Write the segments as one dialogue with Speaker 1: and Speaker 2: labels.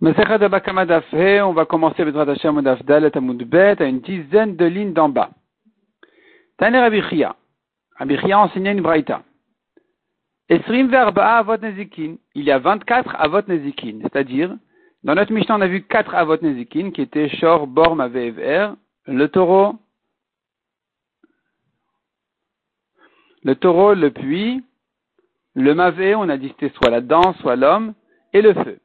Speaker 1: On va commencer avec Hashem Dafdalet Bet à une dizaine de lignes d'en bas. Taner Abichia. Abichia enseignait une braïta. Esrim verba avot nezikin. Il y a 24 avot nezikin. C'est-à-dire, dans notre Mishnah, on a vu 4 avot nezikin qui étaient Shor, Borm, Avever, le taureau, le taureau, le puits, le mavé, on a dit soit la dent, soit l'homme, et le feu.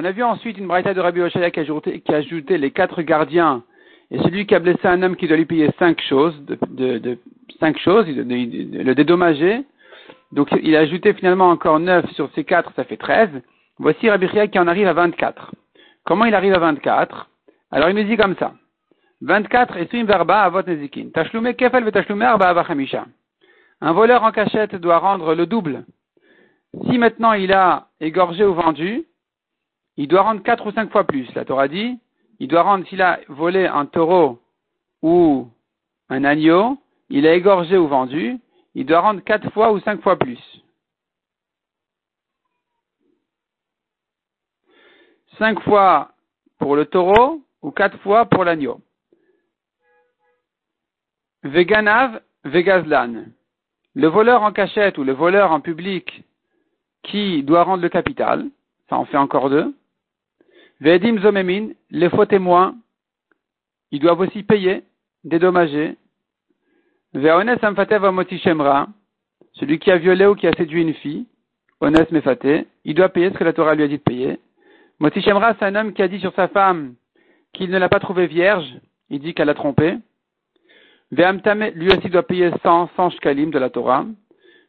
Speaker 1: On a vu ensuite une braïta de Rabbi Oshaya qui a, ajouté, les quatre gardiens et celui qui a blessé un homme qui doit lui payer cinq choses, de, cinq choses, le dédommager. Donc il a ajouté finalement encore neuf sur ces quatre, ça fait treize. Voici Rabbi Chia qui en arrive à vingt-quatre. Comment il arrive à vingt-quatre? Alors il nous dit comme ça. Vingt-quatre et verba avot nezikin. Tashlume kefel ve arba avachamisha. Un voleur en cachette doit rendre le double. Si maintenant il a égorgé ou vendu, il doit rendre quatre ou cinq fois plus. La Torah dit, il doit rendre, s'il a volé un taureau ou un agneau, il a égorgé ou vendu, il doit rendre quatre fois ou cinq fois plus. Cinq fois pour le taureau ou quatre fois pour l'agneau. Veganav, Vegazlan. Le voleur en cachette ou le voleur en public qui doit rendre le capital, ça en fait encore deux. Vedim zomemin, les faux témoins, ils doivent aussi payer, dédommager. Ve'ones amfatev shemra, celui qui a violé ou qui a séduit une fille, ones mefate, il doit payer ce que la Torah lui a dit de payer. Motichemra, c'est un homme qui a dit sur sa femme qu'il ne l'a pas trouvée vierge, il dit qu'elle l'a trompé. Ve'amtame, lui aussi doit payer 100, 100 shkalim de la Torah.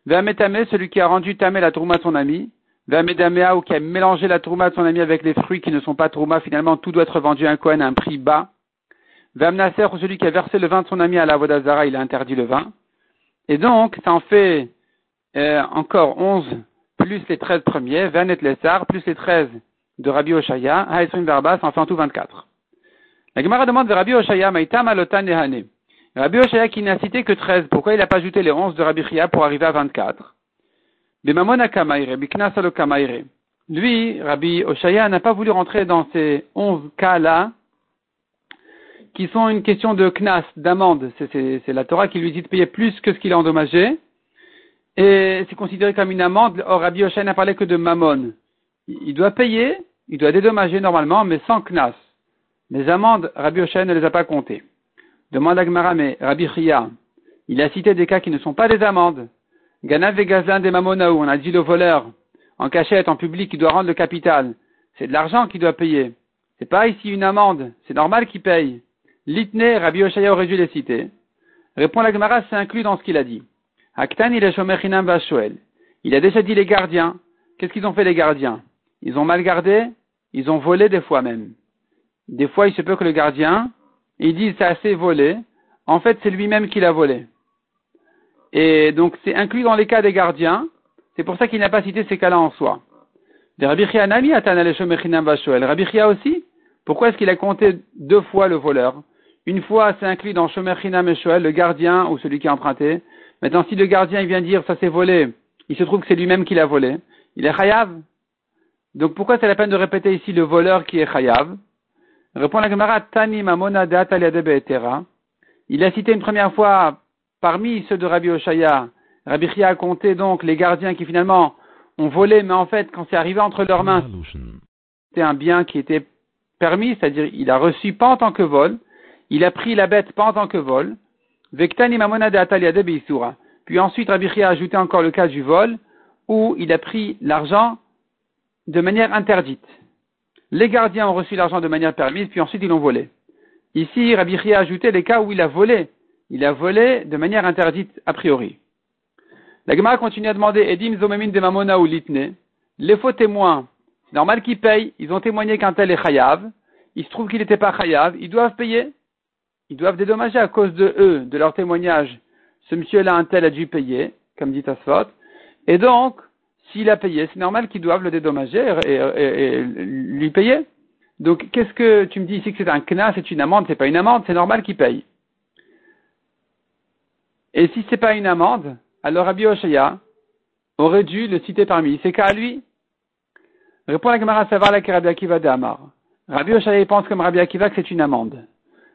Speaker 1: Ve'ametame, celui qui a rendu tamé la trouma à son ami, Vamedamea ou qui a mélangé la trouma de son ami avec les fruits qui ne sont pas trouma, finalement tout doit être vendu à un Kohen à un prix bas. Vamnaser ou celui qui a versé le vin de son ami à la Vodazara, il a interdit le vin. Et donc, ça en fait euh, encore 11 plus les 13 premiers, Lessar, plus les 13 de Rabbi Oshaya, Haïsrim Verba, ça en fait en tout 24. La Gemara demande de Rabbi Oshaya, Maïtam Alotan Nehane. Rabbi Oshaya qui n'a cité que 13, pourquoi il n'a pas ajouté les 11 de Rabbi Chia pour arriver à 24 lui, Rabbi Oshaya, n'a pas voulu rentrer dans ces onze cas-là, qui sont une question de knas, d'amende. C'est la Torah qui lui dit de payer plus que ce qu'il a endommagé. Et c'est considéré comme une amende. Or, Rabbi Oshaya n'a parlé que de mammon. Il doit payer, il doit dédommager normalement, mais sans knas. Les amendes, Rabbi Oshaya ne les a pas comptées. Demande à Rabbi Chia, il a cité des cas qui ne sont pas des amendes. Ganav et Gazlan des Mamonaou, on a dit le voleur, en cachette, en public, il doit rendre le capital. C'est de l'argent qu'il doit payer. C'est pas ici une amende, c'est normal qu'il paye. Litne, Rabbi Oshaya aurait dû les citer. Répond la Gemara, c'est inclus dans ce qu'il a dit. Aktan, il est Il a déjà dit les gardiens. Qu'est-ce qu'ils ont fait les gardiens? Ils ont mal gardé, ils ont volé des fois même. Des fois, il se peut que le gardien, il dise c'est assez volé. En fait, c'est lui-même qui l'a volé. Et donc c'est inclus dans les cas des gardiens. C'est pour ça qu'il n'a pas cité ces cas-là en soi. Rabbi aussi, pourquoi est-ce qu'il a compté deux fois le voleur? Une fois, c'est inclus dans Shomer Chinam et le gardien ou celui qui a emprunté. Maintenant, si le gardien il vient dire ça s'est volé, il se trouve que c'est lui-même qui l'a volé. Il est chayav. Donc pourquoi c'est la peine de répéter ici le voleur qui est chayav? Répond la Gemara, Tani Il a cité une première fois parmi ceux de Rabbi Oshaya, Rabbi Chia a compté donc les gardiens qui finalement ont volé, mais en fait, quand c'est arrivé entre leurs mains, c'était un bien qui était permis, c'est-à-dire il a reçu pas en tant que vol, il a pris la bête pas en tant que vol, puis ensuite Rabbi Chia a ajouté encore le cas du vol, où il a pris l'argent de manière interdite. Les gardiens ont reçu l'argent de manière permise, puis ensuite ils l'ont volé. Ici, Rabbi Chia a ajouté les cas où il a volé, il a volé de manière interdite a priori. La Gemara continue à demander Edim Zomemin de Mamona ou Litne. Les faux témoins, c'est normal qu'ils payent. Ils ont témoigné qu'un tel est chayav. Il se trouve qu'il n'était pas chayav. Ils doivent payer. Ils doivent dédommager à cause de eux, de leur témoignage. Ce monsieur-là, un tel, a dû payer, comme dit Asfot. Et donc, s'il a payé, c'est normal qu'ils doivent le dédommager et, lui payer. Donc, qu'est-ce que tu me dis ici que c'est un knas, c'est une amende, c'est pas une amende, c'est normal qu'il paye. Et si c'est pas une amende, alors Rabbi Oshaya aurait dû le citer parmi ces cas à lui. Répond la Gemara Savar la Rabbi Akiva de Amar. Rabbi Oshaya pense comme Rabbi Akiva que c'est une amende.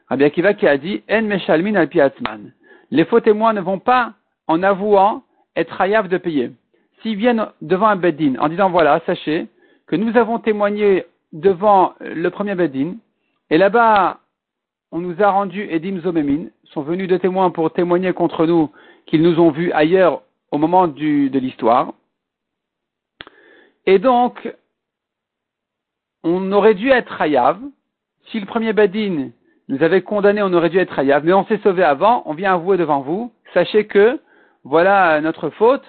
Speaker 1: Rabbi Akiva qui a dit En meshalmin al piatzman. Les faux témoins ne vont pas, en avouant, être hayav de payer. S'ils viennent devant un beddin en disant voilà, sachez que nous avons témoigné devant le premier beddin, et là-bas, on nous a rendu Edim Zomemin, sont venus de témoins pour témoigner contre nous qu'ils nous ont vus ailleurs au moment de l'histoire. Et donc, on aurait dû être Hayav. Si le premier Badin nous avait condamné, on aurait dû être Hayav. Mais on s'est sauvé avant, on vient avouer devant vous. Sachez que voilà notre faute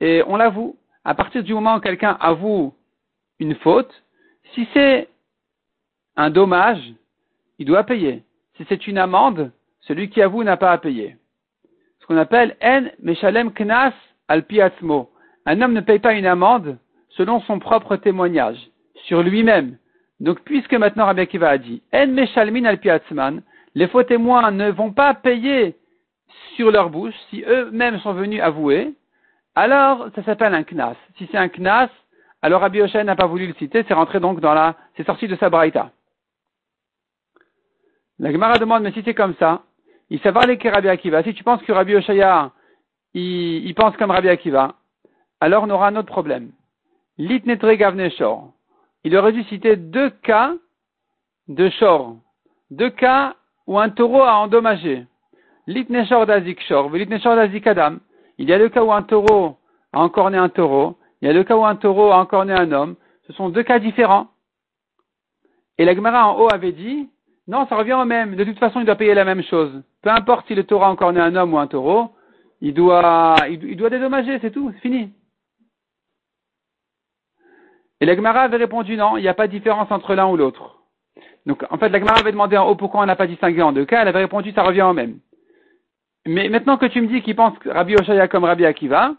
Speaker 1: et on l'avoue. À partir du moment où quelqu'un avoue une faute, si c'est un dommage, il doit payer. Si c'est une amende, celui qui avoue n'a pas à payer. Ce qu'on appelle en meshalem knas al piatzmo. Un homme ne paye pas une amende selon son propre témoignage sur lui-même. Donc, puisque maintenant Rabbi Akiva a dit, En Meshalmin al les faux témoins ne vont pas payer sur leur bouche si eux-mêmes sont venus avouer, alors ça s'appelle un knas. Si c'est un knas, alors Rabbi Hoshen n'a pas voulu le citer, c'est rentré donc dans la, c'est sorti de sa braïta. La Gemara demande, mais si c'est comme ça, il savoir les Rabbi Akiva. Si tu penses que Rabbi Oshaya, il, il pense comme Rabbi Akiva, alors on aura un autre problème. Litnetre gavne shor il aurait dû citer deux cas de shor, deux cas où un taureau a endommagé. L'itneshor d'azik shor, l'itneshor d'azik adam. Il y a le cas où un taureau a encore né un taureau, il y a le cas où un taureau a encore né un homme. Ce sont deux cas différents. Et la Gemara en haut avait dit, non, ça revient au même. De toute façon, il doit payer la même chose. Peu importe si le taureau a encore un homme ou un taureau, il doit, il doit dédommager, c'est tout, c'est fini. Et la Gemara avait répondu non, il n'y a pas de différence entre l'un ou l'autre. Donc, en fait, la Gemara avait demandé en haut pourquoi on n'a pas distingué en deux cas, elle avait répondu ça revient au même. Mais maintenant que tu me dis qu'il pense Rabbi Oshaya comme Rabbi Akiva,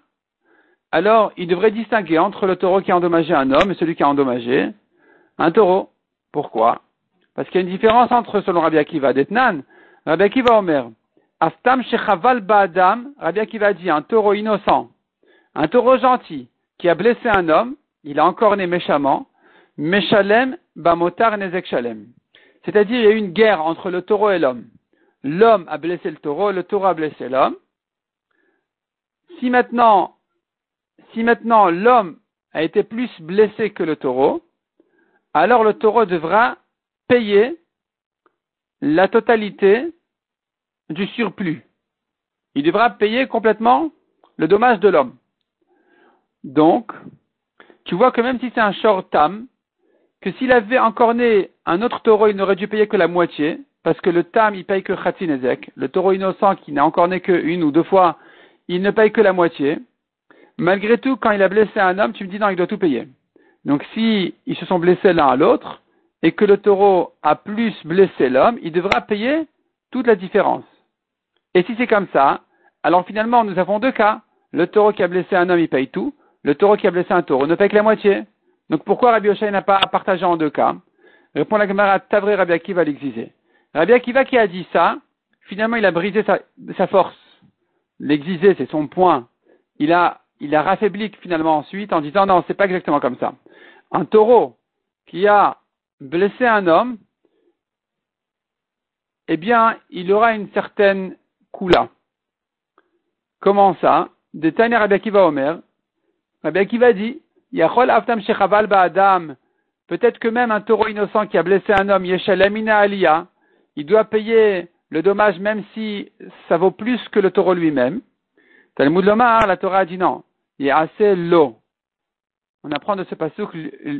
Speaker 1: alors il devrait distinguer entre le taureau qui a endommagé un homme et celui qui a endommagé un taureau. Pourquoi? Parce qu'il y a une différence entre, selon Rabbi Akiva, d'Etnan, Rabbi Akiva Omer, Aftam Shechaval Ba'adam, Rabbi Akiva dit un taureau innocent, un taureau gentil qui a blessé un homme, il a encore né méchamment, Meshalem Bamotar Nezek Shalem. C'est-à-dire, il y a eu une guerre entre le taureau et l'homme. L'homme a blessé le taureau, le taureau a blessé l'homme. Si maintenant, si maintenant l'homme a été plus blessé que le taureau, alors le taureau devra payer la totalité du surplus. Il devra payer complètement le dommage de l'homme. Donc, tu vois que même si c'est un short tam, que s'il avait encore né un autre taureau, il n'aurait dû payer que la moitié, parce que le tam, il paye que khatinezek. Le taureau innocent qui n'a encore né qu'une ou deux fois, il ne paye que la moitié. Malgré tout, quand il a blessé un homme, tu me dis non, il doit tout payer. Donc si ils se sont blessés l'un à l'autre, et que le taureau a plus blessé l'homme, il devra payer toute la différence. Et si c'est comme ça, alors finalement, nous avons deux cas. Le taureau qui a blessé un homme, il paye tout le taureau qui a blessé un taureau ne paye que la moitié. Donc pourquoi Rabbi Oshai n'a pas partagé en deux cas Répond la camarade Tavré Rabbi Akiva l'exiger. Rabbi Akiva qui a dit ça, finalement il a brisé sa, force. L'exiger, c'est son point. Il a, il a raffaibli finalement ensuite en disant non, c'est pas exactement comme ça. Un taureau qui a blessé un homme, eh bien, il aura une certaine coula. Comment ça? Détaille Rabbi Akiva Omer, Rabbi Akiva dit, Yachol Aftam Shechaval Ba'adam, peut-être que même un taureau innocent qui a blessé un homme, Yeshalamina Aliyah, il doit payer le dommage même si ça vaut plus que le taureau lui-même. Talmud Lomar, la Torah a dit non, assez l'eau. On apprend de ce passage que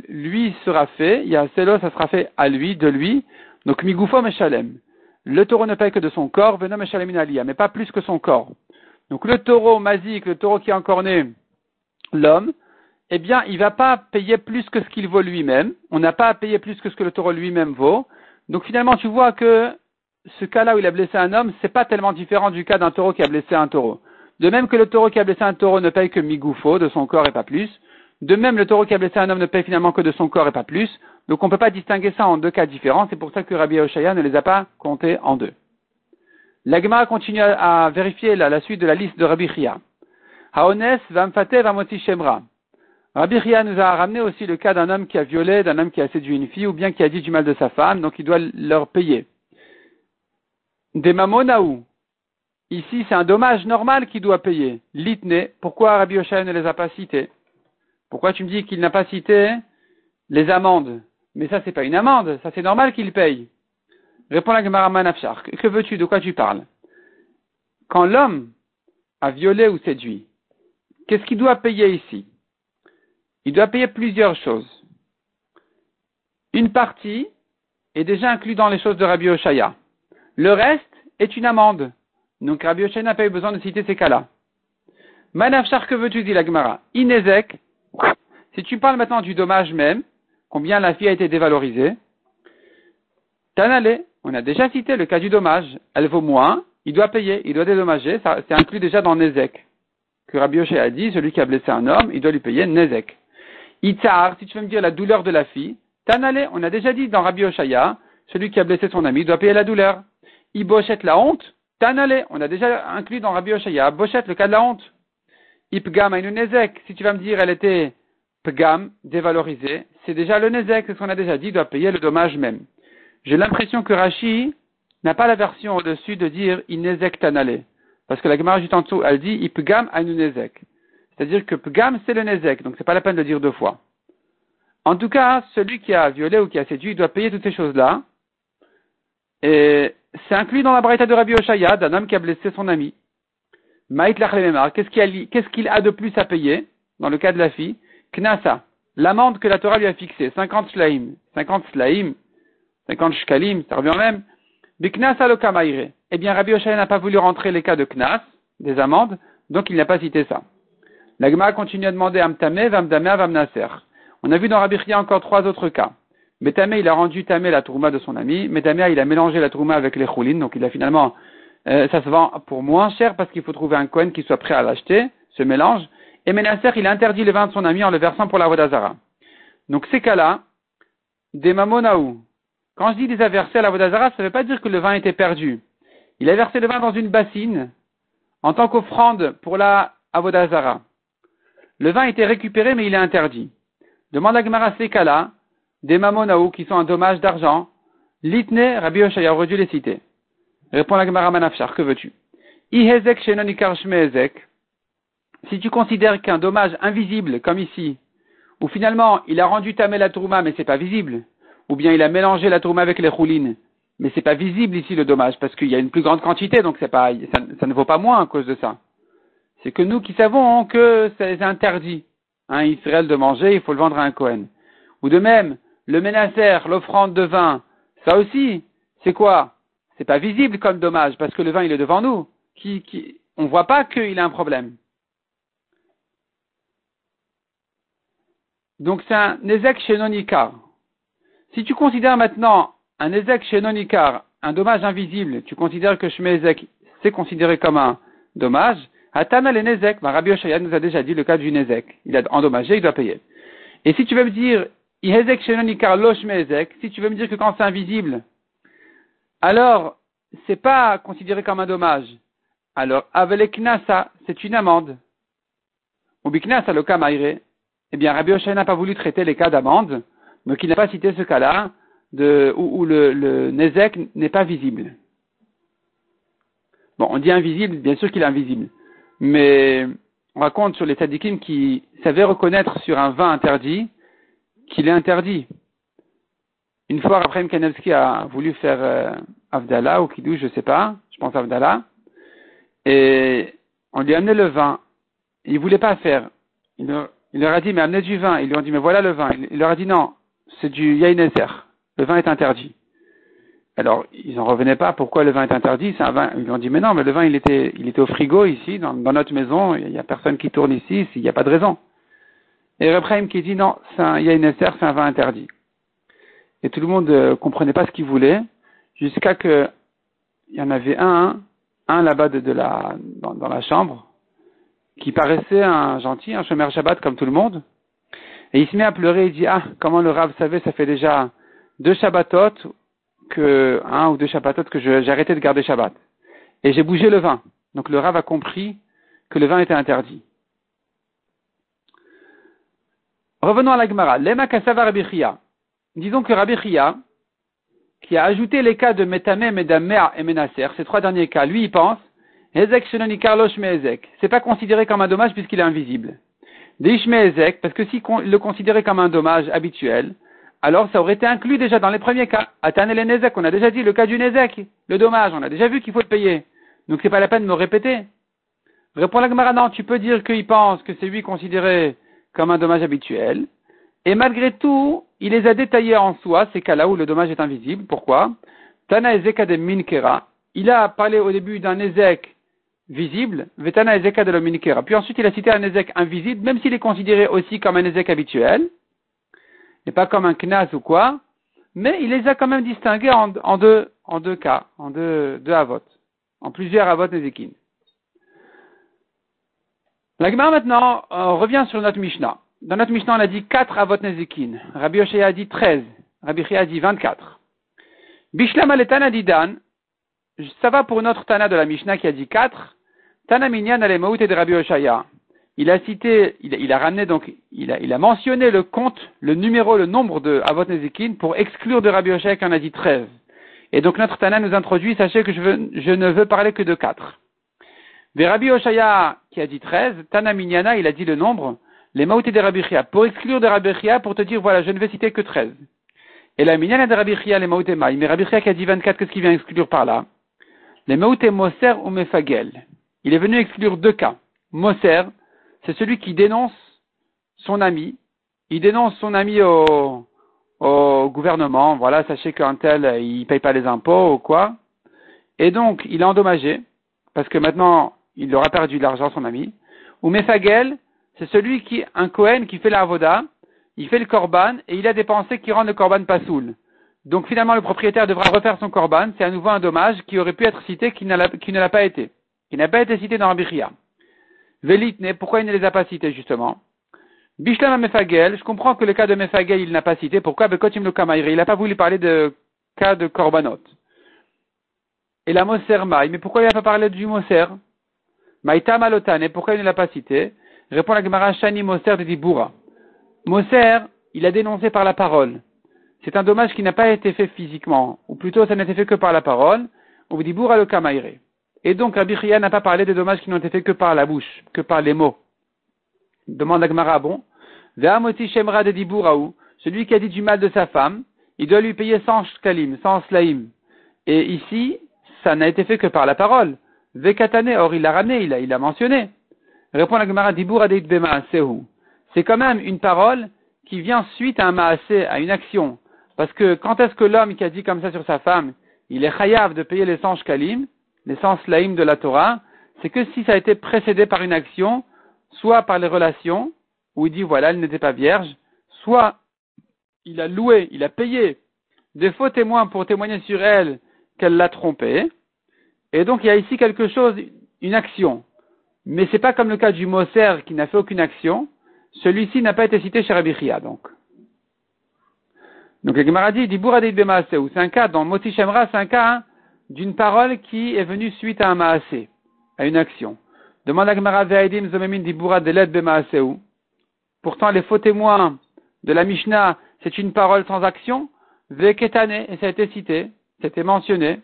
Speaker 1: lui sera fait, il y a assez l'eau, ça sera fait à lui, de lui. Donc Migufo Meshalem. Le taureau ne paye que de son corps, Venom Meshalem Aliyah, mais pas plus que son corps. Donc le taureau mazik, le taureau qui est encore né, l'homme, eh bien, il ne va pas payer plus que ce qu'il vaut lui-même. On n'a pas à payer plus que ce que le taureau lui-même vaut. Donc finalement, tu vois que ce cas-là où il a blessé un homme, c'est pas tellement différent du cas d'un taureau qui a blessé un taureau. De même que le taureau qui a blessé un taureau ne paye que migoufo de son corps et pas plus. De même, le taureau qui a blessé un homme ne paye finalement que de son corps et pas plus. Donc on ne peut pas distinguer ça en deux cas différents. C'est pour ça que Rabbi Oshaya ne les a pas comptés en deux. L'agma continue à vérifier la, suite de la liste de Rabbi Chia. Haones vamfate vamoti shemra. Rabbi Ria nous a ramené aussi le cas d'un homme qui a violé, d'un homme qui a séduit une fille, ou bien qui a dit du mal de sa femme, donc il doit leur payer. Des mamonaou. Ici, c'est un dommage normal qu'il doit payer. Litne. Pourquoi Rabbi Oshaya ne les a pas cités? Pourquoi tu me dis qu'il n'a pas cité les amendes? Mais ça, c'est pas une amende. Ça, c'est normal qu'il paye. Répond la Gemara Manafshar. Que veux-tu? De quoi tu parles? Quand l'homme a violé ou séduit, qu'est-ce qu'il doit payer ici? Il doit payer plusieurs choses. Une partie est déjà inclue dans les choses de Rabbi Oshaya. Le reste est une amende. Donc Rabbi Oshaya n'a pas eu besoin de citer ces cas-là. Manafshar, que veux-tu? dire, la Gemara Inezek, si tu parles maintenant du dommage même, combien la fille a été dévalorisée, Tanale, on a déjà cité le cas du dommage. Elle vaut moins, il doit payer, il doit dédommager, c'est inclus déjà dans Nezek. Que Rabbi Oshaya a dit, celui qui a blessé un homme, il doit lui payer Nezek. Itzar, si tu veux me dire la douleur de la fille, Tanale, on a déjà dit dans Rabbi Oshaya, celui qui a blessé son ami doit payer la douleur. Ibochette la honte, Tanale, on a déjà inclus dans Rabbi Oshaya, Bochette le cas de la honte. Ipgam a si tu vas me dire elle était pgam, dévalorisée, c'est déjà le nezek, c'est ce qu'on a déjà dit, doit payer le dommage même. J'ai l'impression que Rashi n'a pas la version au-dessus de dire inezek tanale. Parce que la Gemara juste en dessous, elle dit ipgam a. C'est-à-dire que pgam c'est le nezek, donc c'est pas la peine de dire deux fois. En tout cas, celui qui a violé ou qui a séduit, il doit payer toutes ces choses-là. Et c'est inclus dans la braïta de Rabbi Oshaya, d'un homme qui a blessé son ami. Maït qu'est-ce qu'il a de plus à payer dans le cas de la fille Knasa, l'amende que la Torah lui a fixée, 50 shlaim. 50 shlaim, 50 shkalim, ça revient même. Biknasa lo kamaire. Eh bien, Rabbi Oshaya n'a pas voulu rentrer les cas de knas, des amendes, donc il n'a pas cité ça. L'agma continue à demander Amtame, Vamdame, Vamnaser. On a vu dans Rabbi Chia encore trois autres cas. Métamé, il a rendu Tamé la tourma de son ami. Métamé, il a mélangé la tourma avec les choulines. Donc il a finalement, euh, ça se vend pour moins cher parce qu'il faut trouver un coin qui soit prêt à l'acheter, ce mélange. Et Ménasser, il interdit le vin de son ami en le versant pour la Vodazara. Donc ces cas-là, des mamonaou. Quand je dis des a versé à la Vodazara, ça ne veut pas dire que le vin était perdu. Il a versé le vin dans une bassine en tant qu'offrande pour la Avodazara. Le vin était récupéré, mais il est interdit. Demande à Gemara ces cas-là, des mamonaou qui sont un dommage d'argent, litne, Rabbi Oshaya aurait dû les citer. Répond la Gemara Manafshar, que veux-tu? Ihezek. Si tu considères qu'un dommage invisible, comme ici, ou finalement il a rendu tamé la tourma mais c'est pas visible, ou bien il a mélangé la tourma avec les roulines, mais c'est pas visible ici le dommage parce qu'il y a une plus grande quantité donc c'est pas, ça, ne vaut pas moins à cause de ça. C'est que nous qui savons que c'est interdit, hein, Israël de manger, il faut le vendre à un Cohen. Ou de même, le ménacer, l'offrande de vin, ça aussi, c'est quoi? C'est pas visible comme dommage, parce que le vin, il est devant nous. Qui, qui, on voit pas qu'il a un problème. Donc c'est un Nezek chez Nonikar. Si tu considères maintenant un Nezek chez Nonikar, un dommage invisible, tu considères que Shmezek, c'est considéré comme un dommage, Atana le Nezek, bah, Rabbi Oshaya nous a déjà dit le cas du Nezek. Il a endommagé, il doit payer. Et si tu veux me dire si tu veux me dire que quand c'est invisible, alors c'est pas considéré comme un dommage. Alors, Aveleknasa, c'est une amende. Ou Biknasa le kamaire. Eh bien, Rabbi Oshai n'a pas voulu traiter les cas d'amende, donc il n'a pas cité ce cas-là, où, le, le n'est pas visible. Bon, on dit invisible, bien sûr qu'il est invisible. Mais on raconte sur les tzadikim qui savaient reconnaître sur un vin interdit qu'il est interdit. Une fois, Raphaël Kanevski a voulu faire euh, Avdallah ou Kidou, je ne sais pas, je pense Avdallah, et on lui a amené le vin. Il ne voulait pas faire. Il leur, a dit, mais amenez du vin. Ils lui ont dit, mais voilà le vin. Il, leur a dit, non, c'est du Yaineser. Le vin est interdit. Alors, ils n'en revenaient pas. Pourquoi le vin est interdit? C'est un vin. Ils lui ont dit, mais non, mais le vin, il était, il était au frigo ici, dans, dans notre maison. Il n'y a personne qui tourne ici. Il n'y a pas de raison. Et Repraim qui dit non, un, il y a une c'est un vin interdit. Et tout le monde euh, comprenait pas ce qu'il voulait, jusqu'à que il y en avait un, un là-bas de, la, dans, la chambre, qui paraissait un gentil, un chômeur Shabbat comme tout le monde. Et il se met à pleurer, il dit, ah, comment le Rav savait, ça fait déjà deux Shabbatot, que, un ou deux Shabbatot que j'ai de garder Shabbat. Et j'ai bougé le vin. Donc le Rav a compris que le vin était interdit. Revenons à la Gemara. Lema Kasava Rabbi Disons que Rabbi Chia, qui a ajouté les cas de Metame, Medamea et Menaser, ces trois derniers cas, lui, il pense, Ezek Shenoni. C'est pas considéré comme un dommage puisqu'il est invisible. Deishme Ezek, parce que s'il le considérait comme un dommage habituel, alors ça aurait été inclus déjà dans les premiers cas. Atan et on a déjà dit le cas du Nezek, le dommage, on a déjà vu qu'il faut le payer. Donc c'est pas la peine de me répéter. Répond la Gemara, non, tu peux dire qu'il pense que c'est lui considéré comme un dommage habituel. Et malgré tout, il les a détaillés en soi, ces cas-là où le dommage est invisible. Pourquoi? Tana Ezek de Minkera. Il a parlé au début d'un Ezek visible, Vetana Ezeka de la Minkera. Puis ensuite, il a cité un Ezek invisible, même s'il est considéré aussi comme un Ezek habituel, et pas comme un Knas ou quoi, mais il les a quand même distingués en, deux, en deux cas, en deux, deux avot, en plusieurs avot Nezekin. La maintenant revient sur notre Mishnah. Dans notre Mishnah, on a dit 4 avot Nezekin. Rabbi Oshaya a dit 13. Rabbi Chia a dit 24. Bishlam Aletan dit Dan. Ça va pour notre Tana de la Mishnah qui a dit 4. Tana Minyan de Rabbi Oshaya. Il a cité, il, a ramené donc, il a, mentionné le compte, le numéro, le nombre de Avot Nezekin pour exclure de Rabbi Oshaya qui en a dit 13. Et donc notre Tana nous introduit, sachez que je, veux, je ne veux parler que de 4. Mais Rabbi Oshaya qui a dit 13, Tana Minyana, il a dit le nombre, les Maouté de Rabbi Chia, pour exclure de Rabbi Chia, pour te dire, voilà, je ne vais citer que 13. Et la Minyana de Rabbi Chia, les Maouté Maï, mais Rabbi Chia qui a dit 24, qu'est-ce qu'il vient exclure par là? Les Maouté Moser ou Mefagel. Il est venu exclure deux cas. Moser, c'est celui qui dénonce son ami, il dénonce son ami au, au gouvernement, voilà, sachez qu'un tel, il paye pas les impôts ou quoi. Et donc, il est endommagé, parce que maintenant, il aura perdu de l'argent, son ami. Ou Mefagel, c'est celui qui, un Kohen qui fait la avoda, il fait le korban et il a dépensé qui rendent le korban pas soul. Donc finalement, le propriétaire devra refaire son korban. C'est à nouveau un dommage qui aurait pu être cité, qui, qui ne l'a pas été. Qui n'a pas été cité dans Rabbi Velitne, pourquoi il ne les a pas cités justement? Bishlam Mefagel, je comprends que le cas de Mefagel, il n'a pas cité. Pourquoi? Bekotim le Il n'a pas voulu parler de cas de korbanot. Et la Moser Maï, mais pourquoi il n'a pas parlé du Moser? Maïta Malotane, pourquoi il ne l'a pas cité? Répond la Gemara Shani Moser de Dibura. Moser, il a dénoncé par la parole. C'est un dommage qui n'a pas été fait physiquement, ou plutôt ça n'a été fait que par la parole, ou Dibura le Kamaire. Et donc Rabbi n'a pas parlé des dommages qui n'ont été faits que par la bouche, que par les mots. Demande la Gemara, bon. Shemra de Diburaou, celui qui a dit du mal de sa femme, il doit lui payer 100 shkalim, 100 slaim. Et ici, ça n'a été fait que par la parole. Vekatane, or il l'a ramené, il l'a il mentionné. Répond la Gemara Dibour C'est quand même une parole qui vient suite à un maasé, à une action. Parce que quand est-ce que l'homme qui a dit comme ça sur sa femme, il est chayav de payer les 100 kalim, les 100 slaim de la Torah, c'est que si ça a été précédé par une action, soit par les relations, où il dit voilà, elle n'était pas vierge, soit il a loué, il a payé des faux témoins pour témoigner sur elle qu'elle l'a trompé, et donc il y a ici quelque chose, une action. Mais c'est pas comme le cas du Moser qui n'a fait aucune action. Celui-ci n'a pas été cité chez Rabbi Chia, donc. Donc, le Gemara dit, c'est un cas, dans Moti Shemra, c'est un cas hein, d'une parole qui est venue suite à un maasé, à une action. Demande à Gemara Ve'aidim Zomemin Dibura Deled Bemaaseu. Pourtant, les faux témoins de la Mishnah, c'est une parole sans action. Ve'ketane, et ça a été cité, c'était mentionné.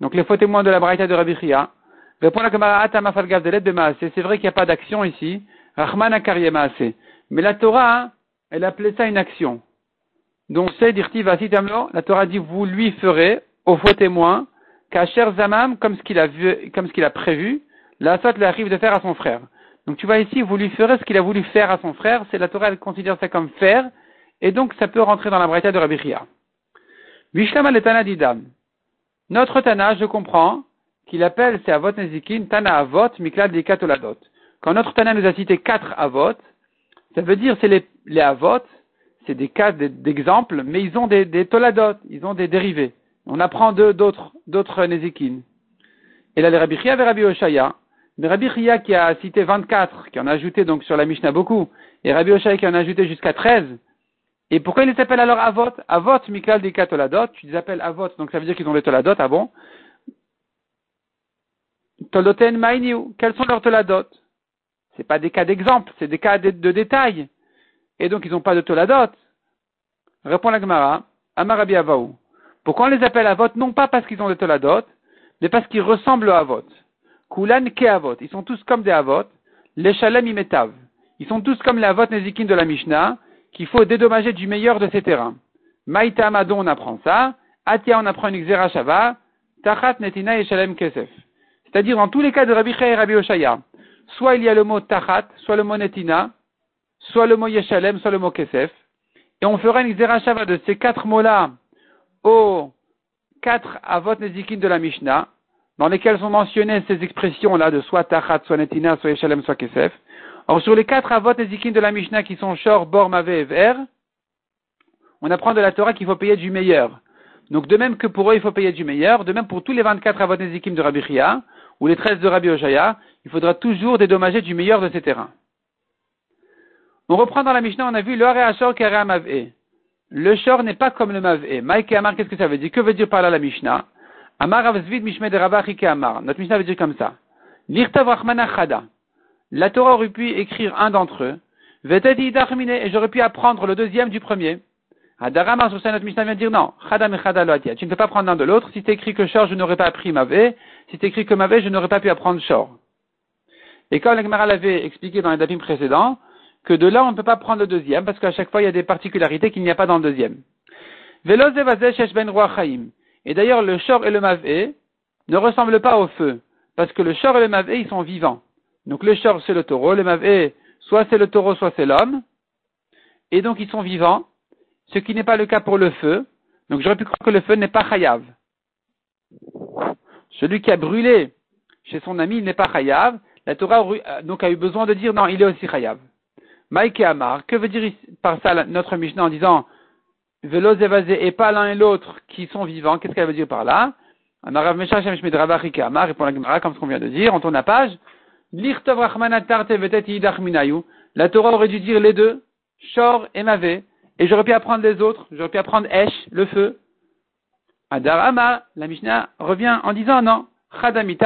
Speaker 1: Donc les faux témoins de la Braïta de Rabbi. Répond la Gemara C'est vrai qu'il n'y a pas d'action ici. Rahman Mais la Torah, elle appelait ça une action. Donc c'est dirti la Torah dit vous lui ferez au faux témoin Kacher Zamam comme ce qu'il a vu, comme ce qu'il a prévu, la soit arrive de faire à son frère. Donc tu vois ici, vous lui ferez ce qu'il a voulu faire à son frère, c'est la Torah elle considère ça comme faire, et donc ça peut rentrer dans la Braïta de Rabbi Chia. Vishlam Didam. Notre Tana, je comprends qu'il appelle ces Avot Nezikin Tana Avot Miklad Likatoladot. Quand notre Tana nous a cité quatre Avot, ça veut dire c'est les, les Avot, c'est des cas d'exemple, mais ils ont des, des, Toladot, ils ont des dérivés. On apprend d'autres, d'autres Nezikin. Et là, les Rabbi Chia et Rabbi Oshaya, mais Rabbi Chia qui a cité 24, qui en a ajouté donc sur la Mishnah beaucoup, et Rabbi Oshaya qui en a ajouté jusqu'à 13, et pourquoi ils les appellent alors Avot? Avot, Mikal Dika Toladot, tu les appelles Avot, donc ça veut dire qu'ils ont les Toladot, ah bon? Toloten Mainiu, quels sont leurs Toladot C'est pas des cas d'exemple, c'est des cas de, détails. et donc ils n'ont pas de toladot. Répond la Gemara, Amarabi Avaou. Pourquoi on les appelle avot Non pas parce qu'ils ont des toladot, mais parce qu'ils ressemblent à avot. Kulan ke avot. Ils sont tous comme des avot. Les shalem imetav. Ils sont tous comme les avot nezikin de la Mishnah, qu'il faut dédommager du meilleur de ces terrains. Maïta Amadon, on apprend ça. Atia, on apprend une xerashava. Tachat netina et shalem kesef. C'est-à-dire, dans tous les cas de Rabbi et Rabbi Oshaya, soit il y a le mot tachat, soit le mot netina, soit le mot yeshalem, soit le mot kesef. Et on fera une xerashava de ces quatre mots-là aux quatre avot nezikin de la Mishnah, dans lesquels sont mentionnées ces expressions-là de soit tachat, soit netina, soit yeshalem, soit kesef. Or, sur les quatre avot nezikin de la Mishnah qui sont shor, bor, mavé et ver, on apprend de la Torah qu'il faut payer du meilleur. Donc, de même que pour eux, il faut payer du meilleur, de même pour tous les 24 avot nezikim de Rabbi Chia, ou les 13 de Rabbi Ojaya, il faudra toujours dédommager du meilleur de ces terrains. On reprend dans la Mishnah, on a vu le Mavé. Le shor n'est pas comme le mavé. Maïke Amar, qu'est-ce que ça veut dire? Que veut dire par là la Mishnah? Amar Avzvid Mishme de Rabachike Amar. Notre Mishnah veut dire comme ça. Lirtav Chada. La Torah aurait pu écrire un d'entre eux. Vetedi et j'aurais pu apprendre le deuxième du premier. Adarama, sur ça, notre Mishnah vient dire non. Chada Chada Loatia. Tu ne peux pas prendre l'un de l'autre. Si c'est écrit que shor, je n'aurais pas appris mavé. Si c'est écrit que mavé, je n'aurais pas pu apprendre shor. Et comme l'Agmara l'avait expliqué dans les datim précédents, que de là, on ne peut pas prendre le deuxième, parce qu'à chaque fois, il y a des particularités qu'il n'y a pas dans le deuxième. Ben et d'ailleurs, le shor et le mavé ne ressemblent pas au feu, parce que le shor et le mavé, ils sont vivants. Donc le shor, c'est le taureau, le mavé, soit c'est le taureau, soit c'est l'homme, et donc ils sont vivants, ce qui n'est pas le cas pour le feu. Donc j'aurais pu croire que le feu n'est pas chayav. Celui qui a brûlé chez son ami, n'est pas chayav. La Torah donc a eu besoin de dire non, il est aussi chayav. Maïke Amar, que veut dire par ça notre Mishnah en disant Velo et pas l'un et l'autre qui sont vivants Qu'est-ce qu'elle veut dire par là? Amarav Mesha Shem Amar répond la Gemara comme ce qu'on vient de dire, on tourne la page. La Torah aurait dû dire les deux, Shor et Mavé, et j'aurais pu apprendre les autres, j'aurais pu apprendre Esh, le feu. Adarama, la Mishnah revient en disant non, Chadami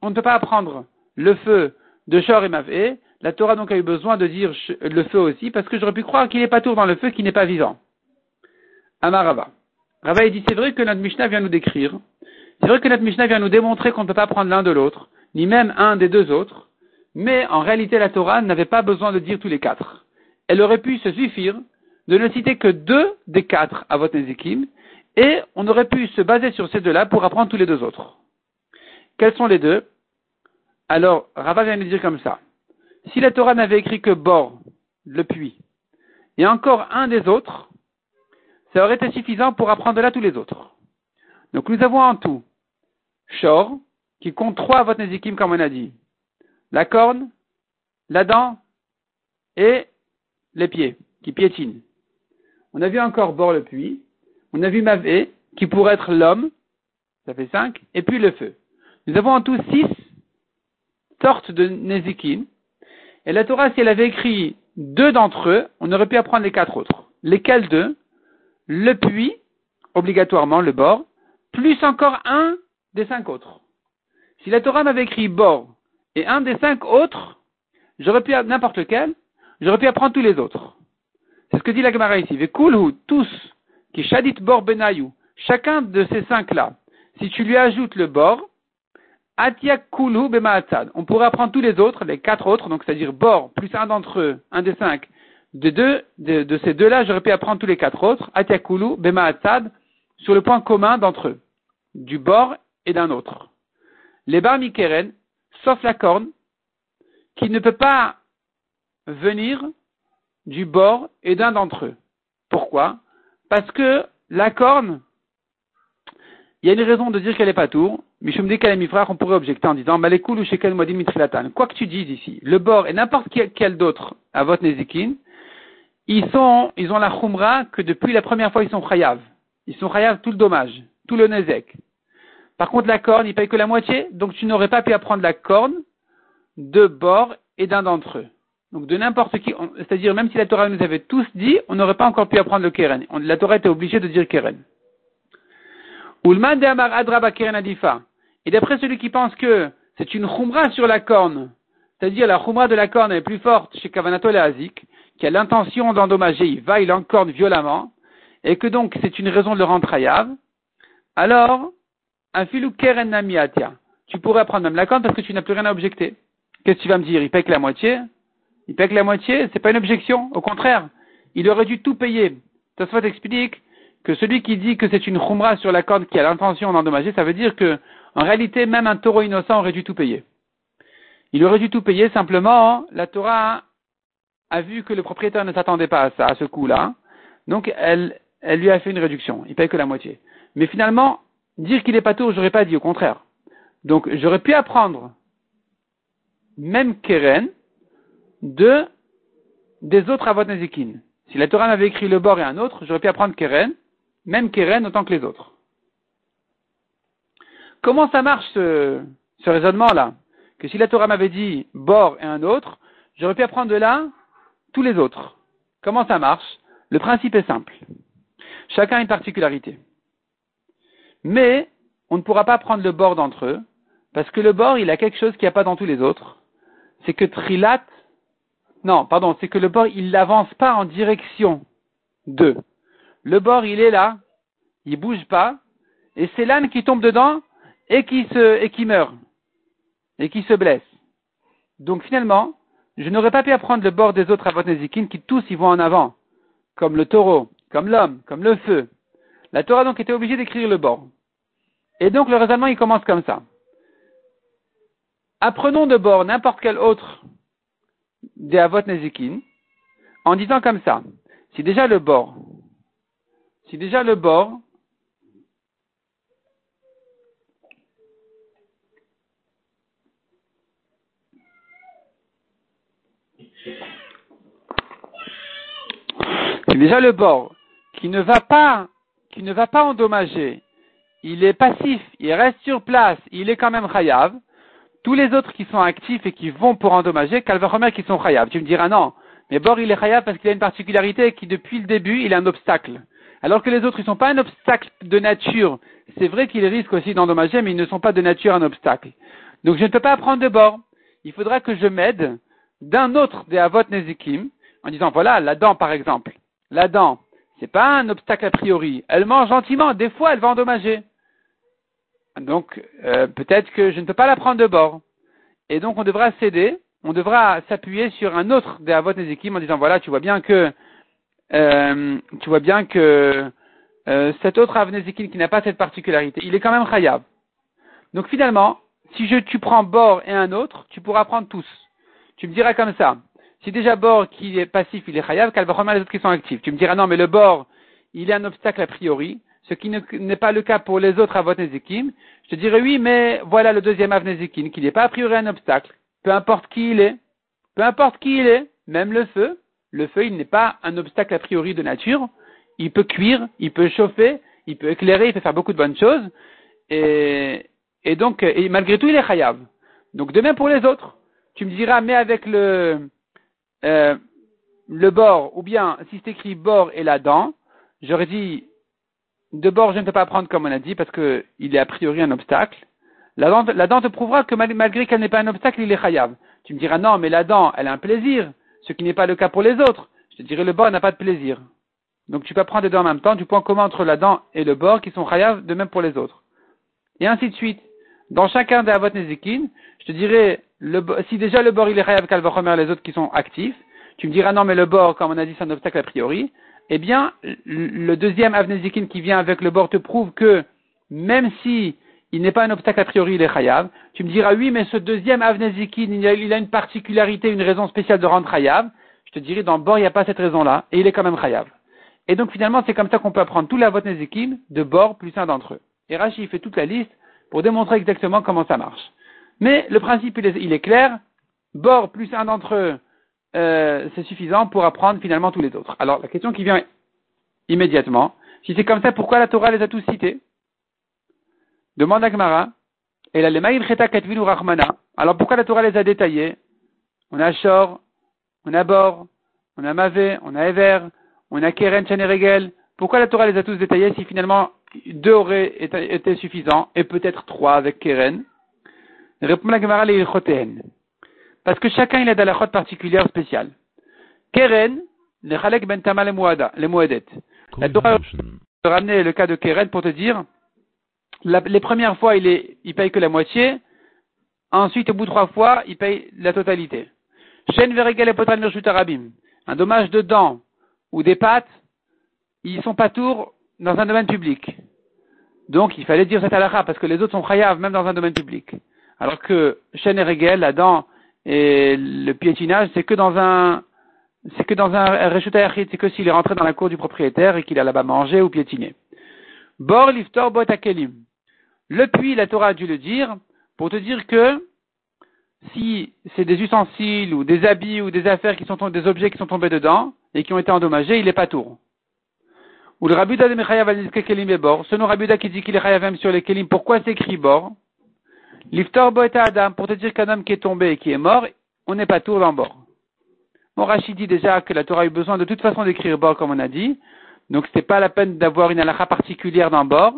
Speaker 1: On ne peut pas apprendre le feu de Shor et Mavé, la Torah donc a eu besoin de dire le feu aussi, parce que j'aurais pu croire qu'il n'est pas tour dans le feu, qui n'est pas vivant. Amarava. Rava dit, c'est vrai que notre Mishnah vient nous décrire, c'est vrai que notre Mishnah vient nous démontrer qu'on ne peut pas prendre l'un de l'autre, ni même un des deux autres, mais en réalité la Torah n'avait pas besoin de dire tous les quatre. Elle aurait pu se suffire de ne citer que deux des quatre à votre Nezikim, et on aurait pu se baser sur ces deux-là pour apprendre tous les deux autres. Quels sont les deux? Alors, Rava vient nous dire comme ça. Si la Torah n'avait écrit que Bor, le puits, et encore un des autres, ça aurait été suffisant pour apprendre là tous les autres. Donc nous avons en tout Shor, qui compte trois votes nézikim comme on a dit. La corne, la dent et les pieds, qui piétinent. On a vu encore Bor le puits. On a vu Mavé, qui pourrait être l'homme, ça fait cinq, et puis le feu. Nous avons en tout six sortes de nézikim, et la Torah, si elle avait écrit deux d'entre eux, on aurait pu apprendre les quatre autres. Lesquels deux? Le puits, obligatoirement le bord, plus encore un des cinq autres. Si la Torah m'avait écrit bord et un des cinq autres, j'aurais pu, n'importe lequel, j'aurais pu apprendre tous les autres. C'est ce que dit la Gemara ici. Vekulhu, tous, qui shadit bor benayou, chacun de ces cinq-là, si tu lui ajoutes le bord, on pourrait apprendre tous les autres, les quatre autres, donc c'est-à-dire Bor, plus un d'entre eux, un des cinq. De, deux, de, ces deux-là, j'aurais pu apprendre tous les quatre autres, Atiakulu, Bemaatzad, sur le point commun d'entre eux, du Bor et d'un autre. Les Bar Mikeren, sauf la corne, qui ne peut pas venir du Bor et d'un d'entre eux. Pourquoi? Parce que la corne, il y a une raison de dire qu'elle n'est pas tour, Mishum frère, on pourrait objecter en disant, Malekul ou Shekel Modin Mitrilatan. Quoi que tu dises ici, le bord et n'importe quel, d'autre à votre Nezikin, ils sont, ils ont la Khumra que depuis la première fois ils sont Chayav. Ils sont Chayav tout le dommage, tout le Nezek. Par contre, la corne, ils payent que la moitié, donc tu n'aurais pas pu apprendre la corne de bord et d'un d'entre eux. Donc de n'importe qui, c'est-à-dire même si la Torah nous avait tous dit, on n'aurait pas encore pu apprendre le Keren. La Torah était obligée de dire Keren. Ulman de Amar Adraba Keren Adifa. Et d'après celui qui pense que c'est une khumra sur la corne, c'est-à-dire la khumra de la corne est plus forte chez Kavanato et Azik, qui a l'intention d'endommager, il va, il encorne violemment, et que donc c'est une raison de le rendre hayav, alors, un filou keren namiatia, tu pourrais prendre même la corne parce que tu n'as plus rien à objecter. Qu'est-ce que tu vas me dire? Il paye que la moitié Il paye que la moitié C'est pas une objection. Au contraire, il aurait dû tout payer. Tosfot explique que celui qui dit que c'est une khumra sur la corde qui a l'intention d'endommager, ça veut dire que, en réalité, même un taureau innocent aurait dû tout payer. Il aurait dû tout payer, simplement, la Torah a vu que le propriétaire ne s'attendait pas à ça, à ce coup-là. Donc, elle, lui a fait une réduction. Il paye que la moitié. Mais finalement, dire qu'il est pas tour, j'aurais pas dit, au contraire. Donc, j'aurais pu apprendre, même Keren, de, des autres Avot. Si la Torah m'avait écrit le bord et un autre, j'aurais pu apprendre Keren, même Keren autant que les autres. Comment ça marche ce, ce raisonnement-là? Que si la Torah m'avait dit bord et un autre, j'aurais pu apprendre de là tous les autres. Comment ça marche? Le principe est simple. Chacun a une particularité. Mais on ne pourra pas prendre le bord d'entre eux, parce que le bord, il a quelque chose qu'il n'y a pas dans tous les autres. C'est que Trilat, non, pardon, c'est que le bord, il n'avance pas en direction d'eux. Le bord, il est là, il bouge pas, et c'est l'âne qui tombe dedans et qui se, et qui meurt, et qui se blesse. Donc finalement, je n'aurais pas pu apprendre le bord des autres avotnézikines qui tous y vont en avant, comme le taureau, comme l'homme, comme le feu. La Torah donc était obligée d'écrire le bord. Et donc le raisonnement il commence comme ça. Apprenons de bord n'importe quel autre des Avot Nezikin en disant comme ça. Si déjà le bord, si déjà le bord C'est déjà le bord qui ne va pas, qui ne va pas endommager, il est passif, il reste sur place, il est quand même chayav. Tous les autres qui sont actifs et qui vont pour endommager, remettre qui sont chayav. Tu me diras non, mais Bor il est chayav parce qu'il a une particularité qui depuis le début il est un obstacle. Alors que les autres ils sont pas un obstacle de nature. C'est vrai qu'ils risquent aussi d'endommager, mais ils ne sont pas de nature un obstacle. Donc je ne peux pas apprendre de bord. Il faudra que je m'aide d'un autre des Avot Nezikim, en disant voilà, la dent par exemple. La dent, c'est pas un obstacle a priori. Elle mange gentiment, des fois elle va endommager. Donc euh, peut-être que je ne peux pas la prendre de bord. Et donc on devra céder, on devra s'appuyer sur un autre des Avot Nezikim en disant voilà, tu vois bien que euh, tu vois bien que euh, cet autre Avnezikim qui n'a pas cette particularité, il est quand même chayav. Donc finalement, si je, tu prends bord et un autre, tu pourras prendre tous. Tu me diras comme ça. Si déjà bord qui est passif, il est chayav, qu'elle va remettre les autres qui sont actifs. Tu me diras non, mais le bord, il est un obstacle a priori, ce qui n'est pas le cas pour les autres avot. Je dirais oui, mais voilà le deuxième avnezikim, qui n'est pas a priori un obstacle. Peu importe qui il est, peu importe qui il est, même le feu, le feu, il n'est pas un obstacle a priori de nature. Il peut cuire, il peut chauffer, il peut éclairer, il peut faire beaucoup de bonnes choses. Et, donc, et malgré tout, il est chayav. Donc, de même pour les autres. Tu me diras, mais avec le, euh, le bord, ou bien si c'est écrit bord et la dent, j'aurais dit de bord je ne peux pas prendre comme on a dit parce qu'il est a priori un obstacle. La dent, la dent te prouvera que malgré qu'elle n'est pas un obstacle, il est chayav. Tu me diras non, mais la dent, elle a un plaisir, ce qui n'est pas le cas pour les autres. Je te dirais le bord n'a pas de plaisir. Donc tu peux prendre les deux en même temps, du point commun entre la dent et le bord qui sont chayav, de même pour les autres. Et ainsi de suite. Dans chacun des avot nezikin, je te dirais si déjà le bord il est Khayav Kalvachomer, les autres qui sont actifs, tu me diras non mais le bord, comme on a dit, c'est un obstacle a priori, eh bien, le deuxième Avnezikin qui vient avec le bord te prouve que même si il n'est pas un obstacle a priori, il est Chayav, tu me diras oui, mais ce deuxième Avnezikin, il a, une particularité, une raison spéciale de rendre Chayav. Je te dirais, dans bord, il n'y a pas cette raison-là, et il est quand même Chayav. Et donc finalement, c'est comme ça qu'on peut apprendre tous les de bord plus un d'entre eux. Et Rashi fait toute la liste pour démontrer exactement comment ça marche. Mais le principe, il est, clair. Bord plus un d'entre eux, euh, c'est suffisant pour apprendre finalement tous les autres. Alors, la question qui vient immédiatement, si c'est comme ça, pourquoi la Torah les a tous cités? Demande à Gemara. Et là, les ou Rahmana. Alors, pourquoi la Torah les a détaillés? On a Shor, on a Bor, on a Mavé, on a Ever, on a Keren, Chaneregel. Pourquoi la Torah les a tous détaillés si finalement deux auraient été suffisants et peut-être trois avec Keren? Répond la Gemara les Parce que chacun il a des halachot particulières spéciales. Keren, nechalek ben tama les moedet. La Torah de ramener le cas de Keren pour te dire, les premières fois, il, est, il paye que la moitié, ensuite, au bout de trois fois, il paye la totalité. Shen veregel et Un dommage de dents ou des pattes, ils sont pas tours dans un domaine public. Donc, il fallait dire cette halakha, parce que les autres sont chayav, même dans un domaine public. Alors que Shen et Regel, la dent et le piétinage, c'est que dans un, c'est que dans un c'est que s'il est rentré dans la cour du propriétaire et qu'il a là-bas mangé ou piétiné. Bor liftor bot akelim. Le puits, la Torah a dû le dire, pour te dire que si c'est des ustensiles ou des habits ou des affaires qui sont des objets qui sont tombés dedans et qui ont été endommagés, il est pas tour. Ou le Rabuda de Mechayav kelim est bor. Selon Rabuda qui dit qu'il est chayavem sur les kelim, pourquoi c'est écrit bor? Liftor bot adam, pour te dire qu'un homme qui est tombé et qui est mort, on n'est pas tour dans bord. Mon Rachid dit déjà que la Torah a eu besoin de toute façon d'écrire bord, comme on a dit. Donc c'était pas la peine d'avoir une halakha particulière dans bord.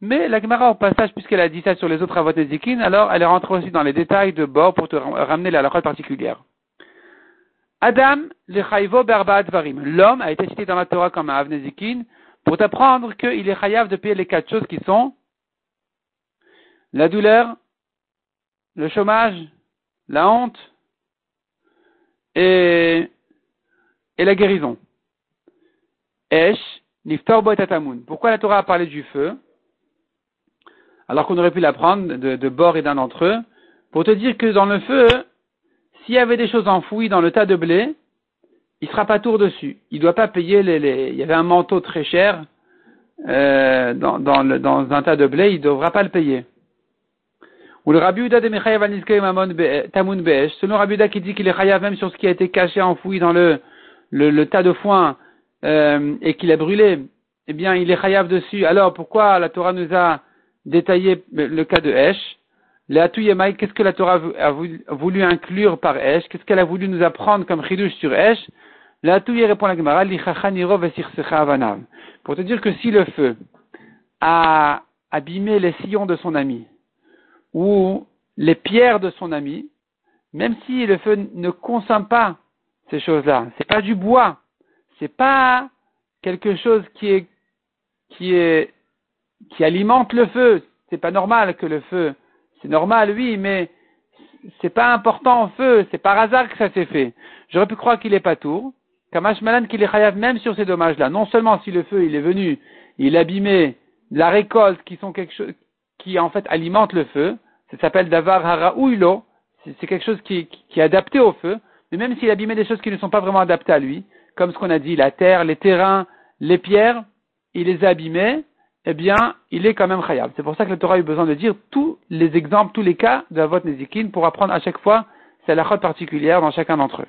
Speaker 1: Mais la Gemara, au passage, puisqu'elle a dit ça sur les autres avot alors elle est rentrée aussi dans les détails de bord pour te ramener la particulière. Adam, le chayvo berbat varim. L'homme a été cité dans la Torah comme un avnezikin pour t'apprendre qu'il est chayav de payer les quatre choses qui sont la douleur, le chômage, la honte et, et la guérison. Esh, Pourquoi la Torah a parlé du feu? Alors qu'on aurait pu l'apprendre de, de bord et d'un d'entre eux Pour te dire que dans le feu, s'il y avait des choses enfouies dans le tas de blé, il sera pas tour dessus. Il doit pas payer les, les... Il y avait un manteau très cher euh, dans, dans, dans un tas de blé, il ne devra pas le payer. Ou le Rabbi Uda de Mechayav Tamun Be'esh, selon Rabbi Uda qui dit qu'il est chayav même sur ce qui a été caché, enfoui dans le, le, le tas de foin euh, et qu'il a brûlé, eh bien il est chayav dessus. Alors pourquoi la Torah nous a détaillé le cas de Esh? Le qu'est-ce que la Torah a voulu inclure par Esh? Qu'est-ce qu'elle a voulu nous apprendre comme chidouche sur Esh? Le Atouye répond la Gemara, Pour te dire que si le feu a abîmé les sillons de son ami, ou les pierres de son ami, même si le feu ne consomme pas ces choses-là, c'est pas du bois, c'est pas quelque chose qui est qui est qui alimente le feu. C'est pas normal que le feu, c'est normal oui, mais c'est pas important au feu, c'est par hasard que ça s'est fait. J'aurais pu croire qu'il est pas tour, Kamash Malan qu'il est chayav même sur ces dommages-là. Non seulement si le feu il est venu, il abîmait la récolte qui sont quelque chose qui en fait alimente le feu, ça s'appelle davar haraouilo, c'est quelque chose qui, est adapté au feu, mais même s'il abîmait des choses qui ne sont pas vraiment adaptées à lui, comme ce qu'on a dit, la terre, les terrains, les pierres, il les a abîmés, eh bien, il est quand même khayab. C'est pour ça que le Torah a eu besoin de dire tous les exemples, tous les cas de la vote Nezikin pour apprendre à chaque fois c'est la particulière dans chacun d'entre eux.